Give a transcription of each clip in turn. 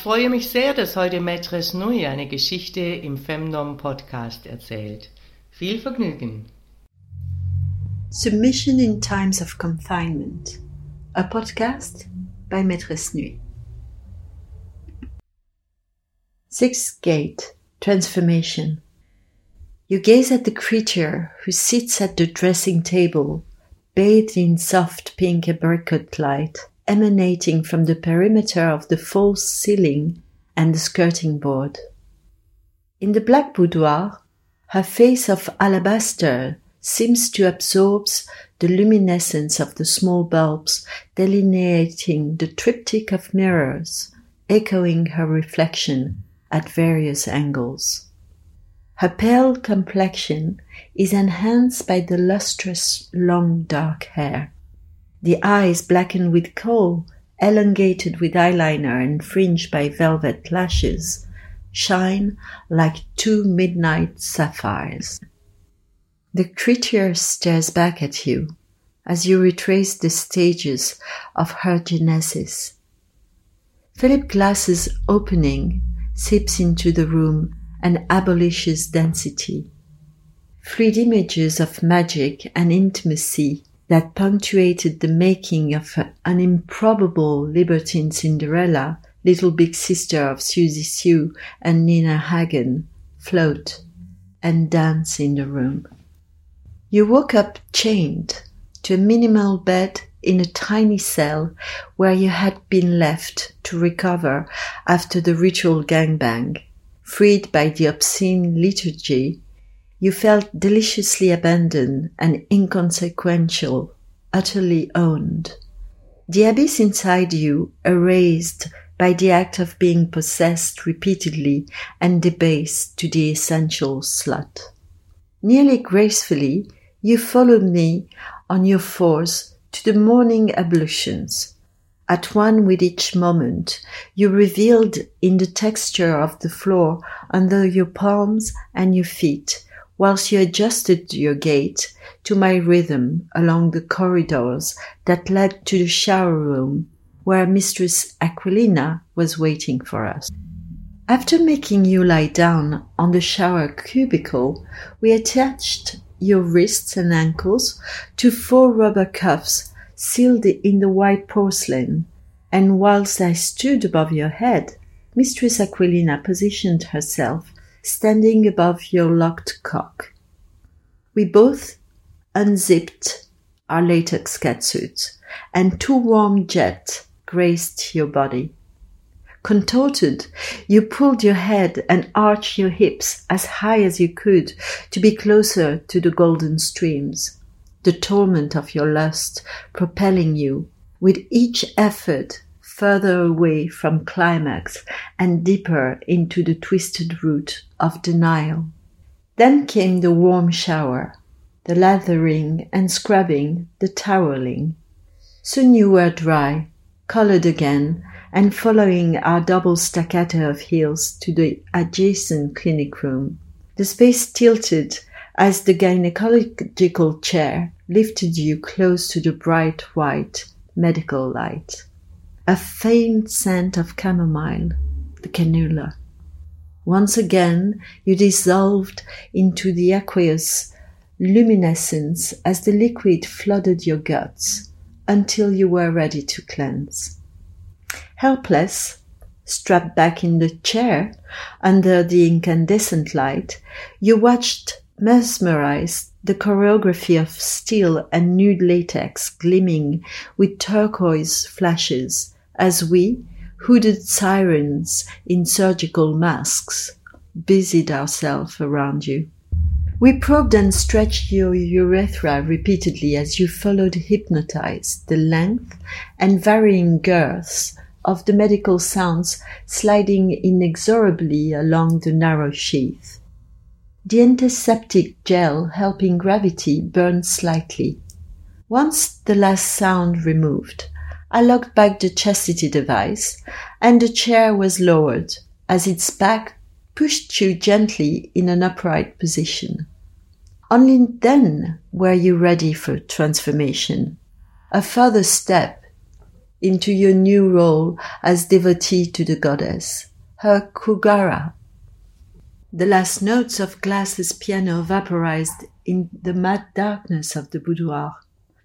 Ich freue mich sehr, dass heute Maîtresse Nui eine Geschichte im Femdom Podcast erzählt. Viel Vergnügen. Submission in Times of Confinement, a podcast by Maîtresse Nui. Sixth Gate Transformation. You gaze at the creature who sits at the dressing table, bathed in soft pink apricot light emanating from the perimeter of the false ceiling and the skirting board. In the black boudoir, her face of alabaster seems to absorb the luminescence of the small bulbs delineating the triptych of mirrors, echoing her reflection at various angles. Her pale complexion is enhanced by the lustrous long dark hair the eyes blackened with kohl, elongated with eyeliner and fringed by velvet lashes, shine like two midnight sapphires. The creature stares back at you as you retrace the stages of her genesis. Philip Glass's opening seeps into the room and abolishes density. Fleet images of magic and intimacy that punctuated the making of an improbable libertine Cinderella, little big sister of Siouxsie Sioux and Nina Hagen, float and dance in the room. You woke up chained to a minimal bed in a tiny cell where you had been left to recover after the ritual gangbang, freed by the obscene liturgy you felt deliciously abandoned and inconsequential, utterly owned. The abyss inside you erased by the act of being possessed repeatedly and debased to the essential slut. Nearly gracefully, you followed me on your fours to the morning ablutions. At one with each moment, you revealed in the texture of the floor under your palms and your feet whilst you adjusted your gait to my rhythm along the corridors that led to the shower room where Mistress Aquilina was waiting for us. After making you lie down on the shower cubicle, we attached your wrists and ankles to four rubber cuffs sealed in the white porcelain, and whilst I stood above your head, Mistress Aquilina positioned herself standing above your locked cock. We both unzipped our latex catsuits, and two warm jets graced your body. Contorted, you pulled your head and arched your hips as high as you could to be closer to the golden streams, the torment of your lust propelling you with each effort further away from climax and deeper into the twisted root of denial. Then came the warm shower, the lathering and scrubbing, the toweling. Soon you were dry, colored again, and following our double staccato of heels to the adjacent clinic room. The space tilted as the gynecological chair lifted you close to the bright white medical light a faint scent of chamomile, the cannula. Once again, you dissolved into the aqueous luminescence as the liquid flooded your guts until you were ready to cleanse. Helpless, strapped back in the chair under the incandescent light, you watched mesmerized the choreography of steel and nude latex gleaming with turquoise flashes as we, hooded sirens in surgical masks, busied ourselves around you. We probed and stretched your urethra repeatedly as you followed hypnotized the length and varying girths of the medical sounds sliding inexorably along the narrow sheath. The antiseptic gel helping gravity burned slightly. Once the last sound removed, I locked back the chastity device and the chair was lowered as its back pushed you gently in an upright position. Only then were you ready for transformation, a further step into your new role as devotee to the goddess, her Kugara. The last notes of Glass's piano vaporized in the mad darkness of the boudoir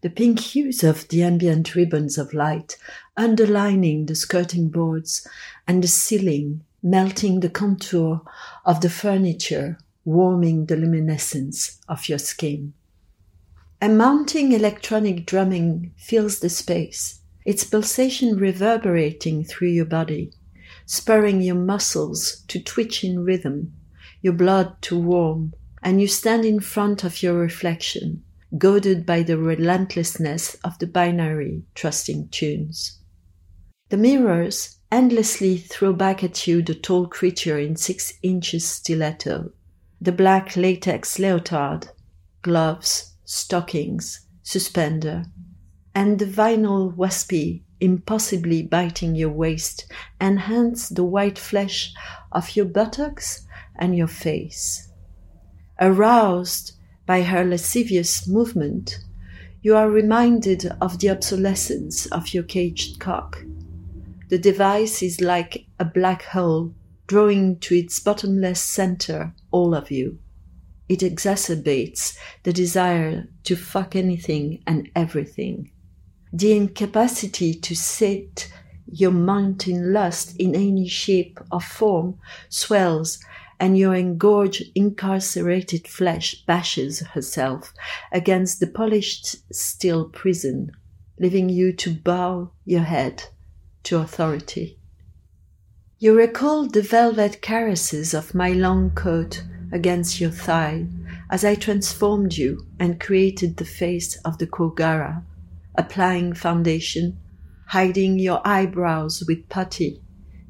the pink hues of the ambient ribbons of light underlining the skirting boards and the ceiling, melting the contour of the furniture, warming the luminescence of your skin. A mounting electronic drumming fills the space, its pulsation reverberating through your body, spurring your muscles to twitch in rhythm, your blood to warm, and you stand in front of your reflection, goaded by the relentlessness of the binary trusting tunes. The mirrors endlessly throw back at you the tall creature in six inches stiletto, the black latex leotard, gloves, stockings, suspender, and the vinyl waspy impossibly biting your waist enhance the white flesh of your buttocks and your face. Aroused by her lascivious movement, you are reminded of the obsolescence of your caged cock. The device is like a black hole drawing to its bottomless center all of you. It exacerbates the desire to fuck anything and everything. The incapacity to sit your mounting lust in any shape or form swells and your engorged, incarcerated flesh bashes herself against the polished steel prison, leaving you to bow your head to authority. You recall the velvet caresses of my long coat against your thigh as I transformed you and created the face of the Kogara, applying foundation, hiding your eyebrows with putty,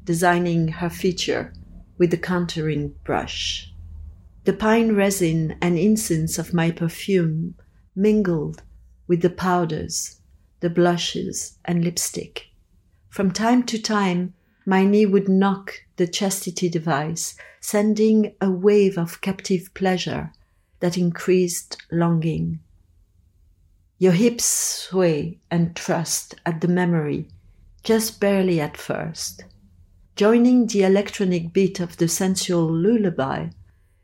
designing her feature with the contouring brush. The pine resin and incense of my perfume mingled with the powders, the blushes, and lipstick. From time to time, my knee would knock the chastity device, sending a wave of captive pleasure that increased longing. Your hips sway and trust at the memory, just barely at first joining the electronic beat of the sensual lullaby,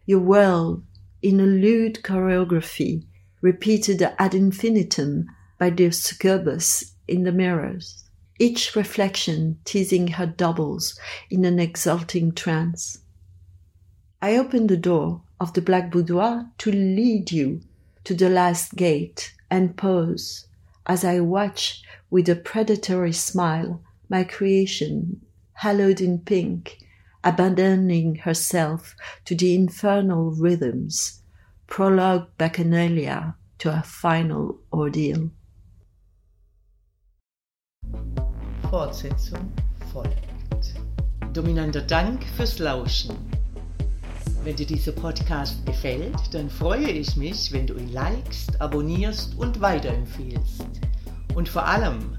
you whirl in a lewd choreography repeated ad infinitum by the succubus in the mirrors, each reflection teasing her doubles in an exulting trance. I open the door of the black boudoir to lead you to the last gate and pause as I watch with a predatory smile my creation hallowed in pink, abandoning herself to the infernal rhythms, prologue Bacchanalia to a final ordeal. Fortsetzung folgt. Dominanter Dank fürs Lauschen. Wenn dir dieser Podcast gefällt, dann freue ich mich, wenn du ihn likest, abonnierst und weiterempfiehlst. Und vor allem,